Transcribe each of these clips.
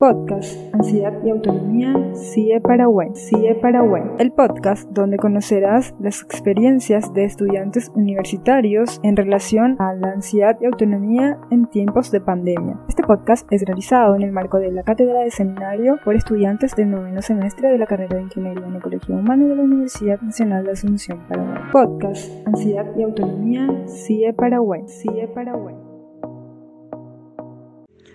Podcast Ansiedad y Autonomía CIE Paraguay. CIE Paraguay. El podcast donde conocerás las experiencias de estudiantes universitarios en relación a la ansiedad y autonomía en tiempos de pandemia. Este podcast es realizado en el marco de la cátedra de seminario por estudiantes del noveno semestre de la carrera de Ingeniería en Ecología Humana de la Universidad Nacional de Asunción, Paraguay. Podcast Ansiedad y Autonomía CIE Paraguay. CIE Paraguay.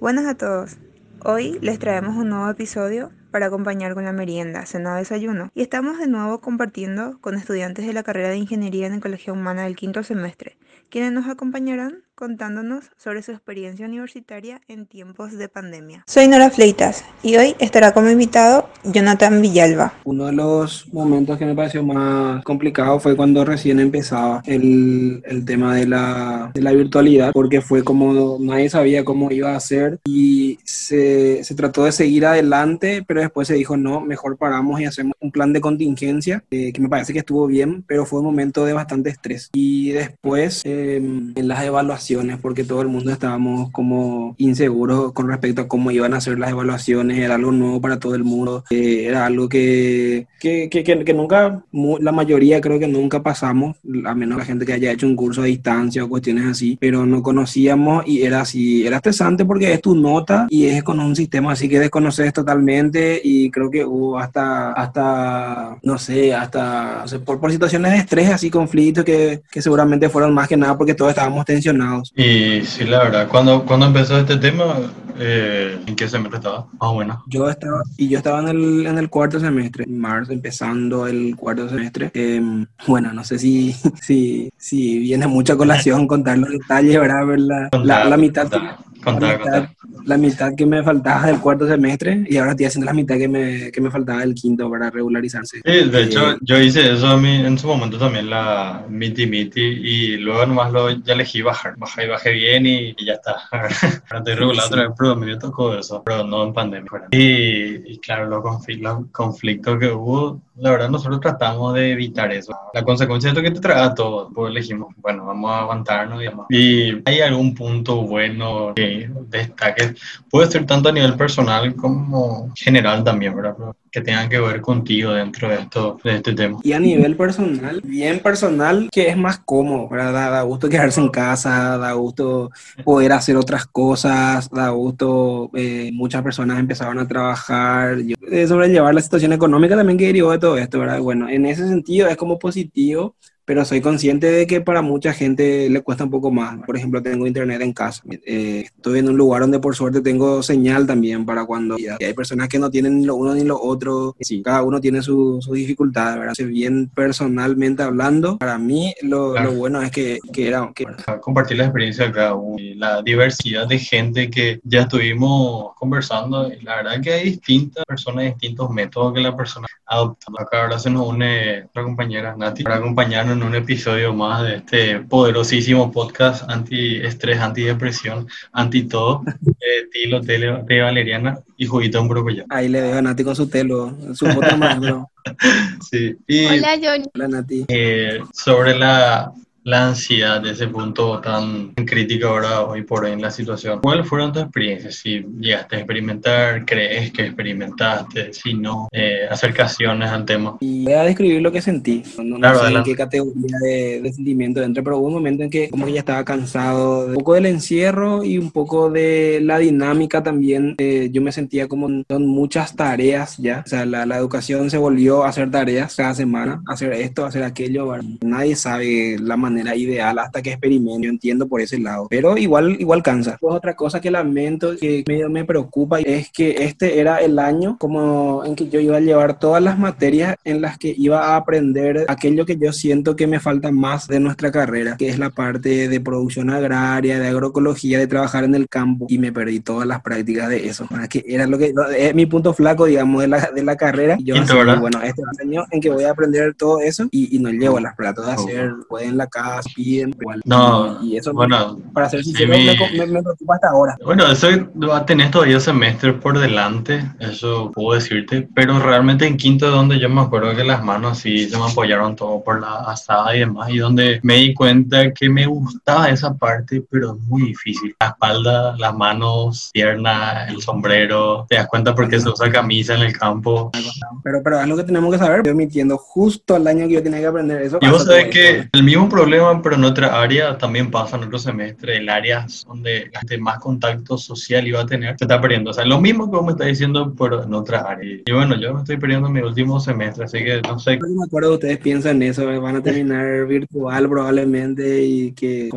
Buenas a todos. Hoy les traemos un nuevo episodio para acompañar con la merienda, cena desayuno. Y estamos de nuevo compartiendo con estudiantes de la carrera de Ingeniería en Ecología Humana del quinto semestre, quienes nos acompañarán contándonos sobre su experiencia universitaria en tiempos de pandemia. Soy Nora Fleitas y hoy estará como invitado Jonathan Villalba. Uno de los momentos que me pareció más complicado fue cuando recién empezaba el, el tema de la, de la, virtualidad, porque fue como nadie sabía cómo iba a ser y se, se, trató de seguir adelante, pero después se dijo no, mejor paramos y hacemos un plan de contingencia, eh, que me parece que estuvo bien, pero fue un momento de bastante estrés. Y después eh, en las evaluaciones porque todo el mundo estábamos como inseguros con respecto a cómo iban a ser las evaluaciones, era algo nuevo para todo el mundo, eh, era algo que, que, que, que, nunca, la mayoría creo que nunca pasamos, a menos la gente que haya hecho un curso a distancia o cuestiones así, pero no conocíamos y era así, era estresante porque es tu nota y es con un sistema así que desconoces totalmente y creo que hubo hasta, hasta no sé, hasta por, por situaciones de estrés, así conflictos que, que seguramente fueron más que nada porque todos estábamos tensionados y sí, la verdad, cuando, cuando empezó este tema, eh, ¿en qué semestre estaba? Ah, bueno. Yo estaba, y yo estaba en el, en el cuarto semestre, en marzo, empezando el cuarto semestre. Em, bueno, no sé si, si, si viene mucha colación contar los detalles, ¿verdad? La, la, la mitad, la, mitad, que me faltaba del cuarto semestre y ahora estoy haciendo la mitad que me, que me faltaba del quinto para regularizarse. Sí, de hecho, eh, yo hice eso a mí, en su momento también, la miti miti, y luego nomás lo, ya elegí bajar, bajé y bajé bien y, y ya está. ahora estoy regulado otra vez, pero me tocó eso, pero no en pandemia. Y, y claro, los conflictos, los conflictos que hubo la verdad nosotros tratamos de evitar eso. La consecuencia de esto que te traga todo, pues elegimos, bueno, vamos a aguantarnos y Y hay algún punto bueno que destaque, puede ser tanto a nivel personal como general también, ¿verdad? Que tengan que ver contigo dentro de esto, de este tema. Y a nivel personal, bien personal, que es más cómodo, ¿verdad? Da, gusto quedarse en casa, da gusto poder hacer otras cosas, da gusto, eh, muchas personas empezaron a trabajar, yo, eh, sobrellevar la situación económica también que derivó de todo esto, ¿verdad? Bueno, en ese sentido es como positivo pero soy consciente de que para mucha gente le cuesta un poco más. Por ejemplo, tengo internet en casa. Eh, estoy en un lugar donde por suerte tengo señal también para cuando y hay personas que no tienen ni lo uno ni lo otro. Sí, cada uno tiene sus su dificultades, ¿verdad? Bien personalmente hablando, para mí lo, lo bueno es que, que era... Que... Compartir la experiencia de cada uno la diversidad de gente que ya estuvimos conversando. Y la verdad que hay distintas personas, distintos métodos que la persona adopta. Acá ahora se nos une nuestra compañera Nati para acompañarnos en un episodio más de este poderosísimo podcast anti-estrés, anti-depresión, anti-todo, de Tilo, Tele, de Valeriana y Juguito un ya. Ahí le dejo a Nati con su telo, su foto más, bro. Sí. Hola, Johnny. Hola, Nati. Eh, sobre la la ansiedad de ese punto tan crítico ahora hoy por hoy en la situación. ¿Cuáles fueron tus experiencias? Si llegaste a experimentar, crees que experimentaste, si no, eh, acercaciones al tema. Y voy a describir lo que sentí. No, no sé en qué categoría de, de, sentimiento entré, pero hubo un momento en que como que ya estaba cansado de un poco del encierro y un poco de la dinámica también. Eh, yo me sentía como son muchas tareas ya. O sea, la, la, educación se volvió a hacer tareas cada semana, hacer esto, hacer aquello. Nadie sabe la manera manera ideal hasta que experimento. Yo entiendo por ese lado, pero igual, igual cansa. Pues otra cosa que lamento, que medio me preocupa, es que este era el año como en que yo iba a llevar todas las materias en las que iba a aprender aquello que yo siento que me falta más de nuestra carrera, que es la parte de producción agraria, de agroecología, de trabajar en el campo, y me perdí todas las prácticas de eso. Que era lo que es mi punto flaco, digamos, de la, de la carrera. yo así, bueno, este año en que voy a aprender todo eso y, y no llevo las platos de hacer, pueden en la casa piden, igual. No, y, eso, bueno, para ser sí, sincero, mi- me, me, me preocupa hasta ahora. Bueno, eso va a tener todavía semestre por delante, eso puedo decirte, pero realmente en quinto donde yo me acuerdo que las manos sí se me apoyaron todo por la asada y demás, y donde me di cuenta que me gustaba esa parte, pero es muy difícil. La espalda, las manos, pierna, el sombrero, te das cuenta porque se usa camisa en el campo. Pero, pero es lo que tenemos que saber. Estoy mintiendo justo al año que yo tenía que aprender eso. Y vos sabés que el mismo problema, pero en otra área, también pasa en otro semestre. El área donde gente más contacto social iba a tener, se está perdiendo. O sea, lo mismo que vos me estás diciendo, pero en otra área. Y bueno, yo me estoy perdiendo en mi último semestre, así que no sé. No me acuerdo, ustedes piensan eso, eh, van a terminar virtual probablemente y que...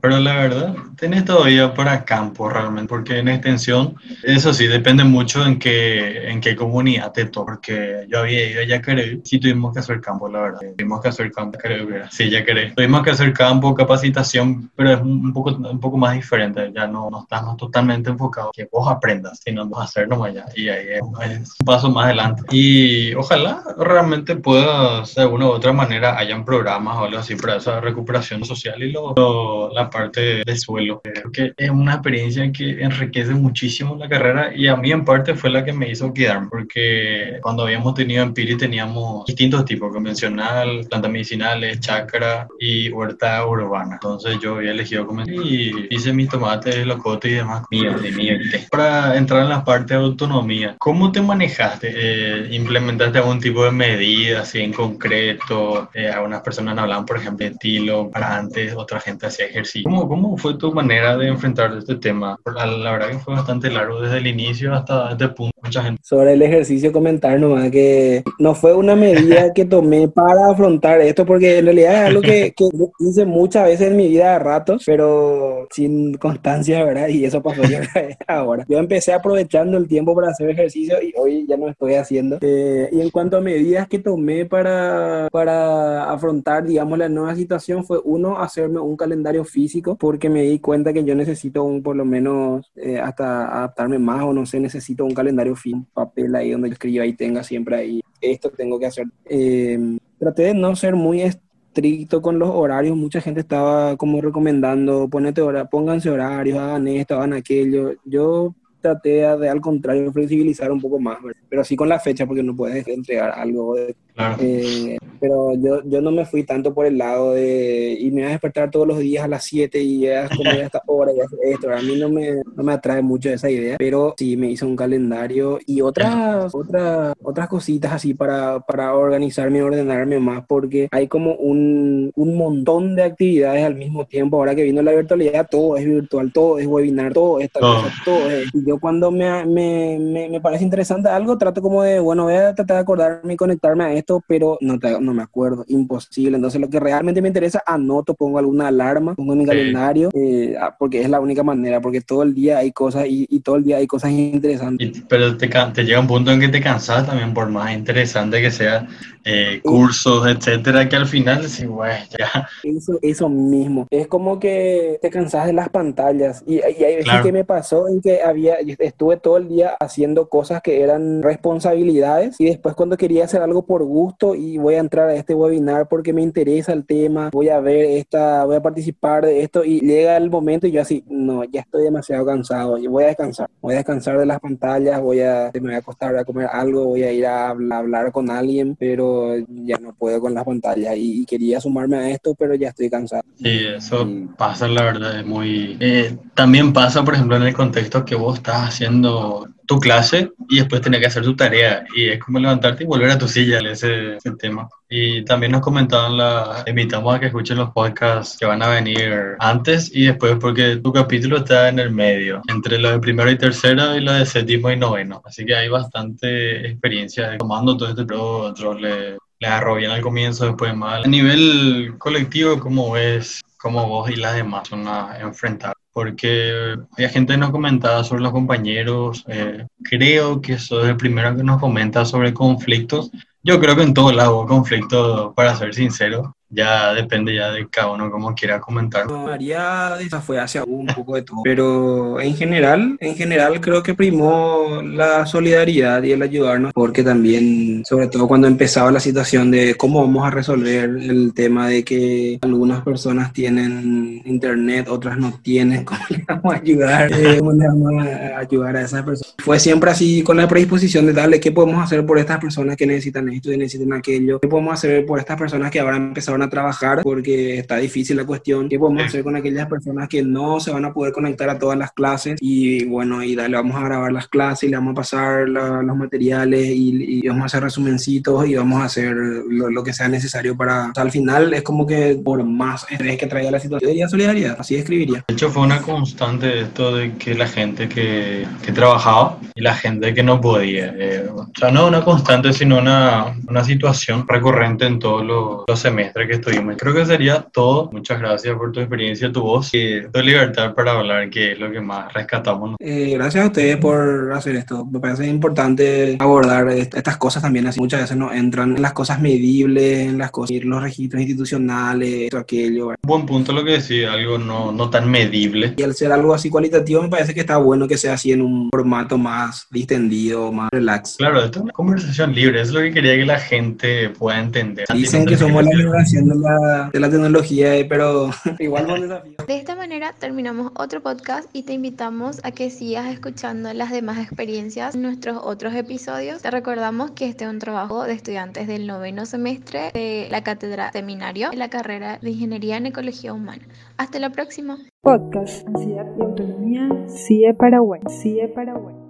Pero la verdad, tenés todavía para campo realmente, porque en extensión, eso sí, depende mucho en qué, en qué comunidad te toca. Porque yo había ido a Yacaré, sí tuvimos que hacer campo, la verdad. Tuvimos que hacer campo, creo que era. Sí, Yacaré. Tuvimos que hacer campo, capacitación, pero es un poco, un poco más diferente. Ya no, no estamos totalmente enfocados que vos aprendas, sino vos hacer nomás ya. Y ahí es, un paso más adelante. Y ojalá realmente puedas, de alguna u otra manera, hayan programas o algo así para esa recuperación social y lo, lo- la parte de suelo. Creo que es una experiencia que enriquece muchísimo la carrera y a mí en parte fue la que me hizo quedarme, porque cuando habíamos tenido en Piri teníamos distintos tipos, convencional, plantas medicinales, chakra y huerta urbana. Entonces yo había elegido como y hice mis tomates, locote y demás mías de mierte. Para entrar en la parte de autonomía, ¿cómo te manejaste? Eh, ¿Implementaste algún tipo de medida así en concreto? Eh, algunas personas hablaban, por ejemplo, de estilo para antes, otra gente hacía ejercicio. ¿Cómo, ¿Cómo fue tu manera de enfrentar este tema? La, la verdad que fue bastante largo desde el inicio hasta este punto. Mucha gente. Sobre el ejercicio, comentar nomás que no fue una medida que tomé para afrontar esto, porque en realidad es algo que, que hice muchas veces en mi vida a ratos, pero sin constancia, ¿verdad? Y eso pasó ya ahora. Yo empecé aprovechando el tiempo para hacer ejercicio y hoy ya no estoy haciendo. Eh, y en cuanto a medidas que tomé para, para afrontar, digamos, la nueva situación, fue uno, hacerme un calendario físico, porque me di cuenta que yo necesito un, por lo menos, eh, hasta adaptarme más o no sé, necesito un calendario un papel ahí donde yo escriba y tenga siempre ahí, esto tengo que hacer. Eh, traté de no ser muy estricto con los horarios, mucha gente estaba como recomendando, ponete hora, pónganse horarios, hagan esto, hagan aquello. Yo traté de, al contrario flexibilizar un poco más, pero sí con la fecha porque no puedes entregar algo. De, Claro. eh, pero yo, yo no me fui tanto por el lado de y me voy a despertar todos los días a las 7 y ya comer a esta hora y hacer esto. A mí no me, no me atrae mucho esa idea, pero sí me hice un calendario y otras, otras, otras cositas así para, para organizarme y ordenarme más porque hay como un, un montón de actividades al mismo tiempo. Ahora que vino la virtualidad, todo es virtual, todo es webinar, todo es tal cosa, todo es. Y yo cuando me, me, me, me parece interesante algo, trato como de, bueno, voy a tratar de acordarme y conectarme a esto, pero no, te- no me acuerdo, imposible. Entonces lo que realmente me interesa, anoto, pongo alguna alarma, pongo en mi Sí. calendario, eh, ah, porque es la única manera, porque todo el día hay cosas y, y todo el día hay cosas interesantes. Y- pero te, te llega un punto en que te cansas también, por más interesante que sea, eh, cursos, etcétera, que al final decís, güey, ya. Eso, eso mismo. Es como que te cansas de las pantallas. Y, y hay veces Claro. que me pasó en que había, estuve todo el día haciendo cosas que eran responsabilidades y después cuando quería hacer algo por gusto y voy a entrar a este webinar porque me interesa el tema, voy a ver esta, voy a participar de esto y llega el momento y yo así, no, ya estoy demasiado cansado, y voy a descansar, voy a descansar de las pantallas, voy a, me voy a acostar, voy a comer algo, voy a ir a hablar, a hablar con alguien, pero ya no puedo con las pantallas y, y quería sumarme a esto, pero ya estoy cansado. Sí, eso pasa, la verdad, es muy... eh, también pasa, por ejemplo, en el contexto que vos estás haciendo tu clase y después tenés que hacer tu tarea y es como levantarte y volver a tu silla, ese, ese tema. Y también nos comentaban, la, invitamos a que escuchen los podcasts que van a venir antes y después porque tu capítulo está en el medio, entre lo de primero y tercero y lo de séptimo y noveno. Así que hay bastante experiencia tomando todo este pero otros le, le agarró bien al comienzo, después mal. A nivel colectivo, ¿cómo ves? ¿Cómo vos y las demás son a enfrentar? Porque hay gente nos comentaba sobre los compañeros, eh, creo que sos el primero que nos comenta sobre conflictos. Yo creo que en todos lados hubo conflictos, para ser sincero. Ya depende ya de cada uno como quiera comentar. María fue hacia un poco de todo, pero en general, en general creo que primó la solidaridad y el ayudarnos, porque también, sobre todo cuando empezaba la situación de cómo vamos a resolver el tema de que algunas personas tienen internet, otras no tienen, cómo le vamos a ayudar, eh, cómo le vamos a ayudar a esas personas. Fue siempre así con la predisposición de darle qué podemos hacer por estas personas que necesitan esto y necesitan aquello, qué podemos hacer por estas personas que ahora empezaron a trabajar porque está difícil la cuestión, qué podemos hacer con aquellas personas que no se van a poder conectar a todas las clases y bueno, y dale, vamos a grabar las clases y le vamos a pasar los materiales y, vamos a hacer resumencitos y vamos a hacer lo, que sea necesario para, al final es como que por más estrés que traiga la situación, diría solidaridad, así escribiría. De hecho fue una constante esto de que la gente que, que trabajaba y la gente que no podía, eh, o sea, no una constante, sino una, una situación recurrente en todos los, los semestres que estuvimos. Creo que sería todo. Muchas gracias por tu experiencia, tu voz y tu libertad para hablar, que es lo que más rescatamos. Eh, gracias a ustedes por hacer esto. Me parece importante abordar estas cosas también. Así muchas veces no entran en las cosas medibles, en las cosas, los registros institucionales, todo aquello. Buen punto lo que decía, algo no, no tan medible. Y al ser algo así cualitativo, me parece que está bueno que sea así en un formato más distendido, más relax. Claro, esto es una conversación libre, es lo que quería que la gente pueda entender. Dicen que somos la generación de la, de la tecnología, eh, pero igual no desafío. De esta manera terminamos otro podcast y te invitamos a que sigas escuchando las demás experiencias en nuestros otros episodios. Te recordamos que este es un trabajo de estudiantes del noveno semestre de la cátedra seminario de la carrera de Ingeniería en Ecología Humana. Hasta la próxima. Podcast Ansiedad y Autonomía, CIE Paraguay. CIE Paraguay.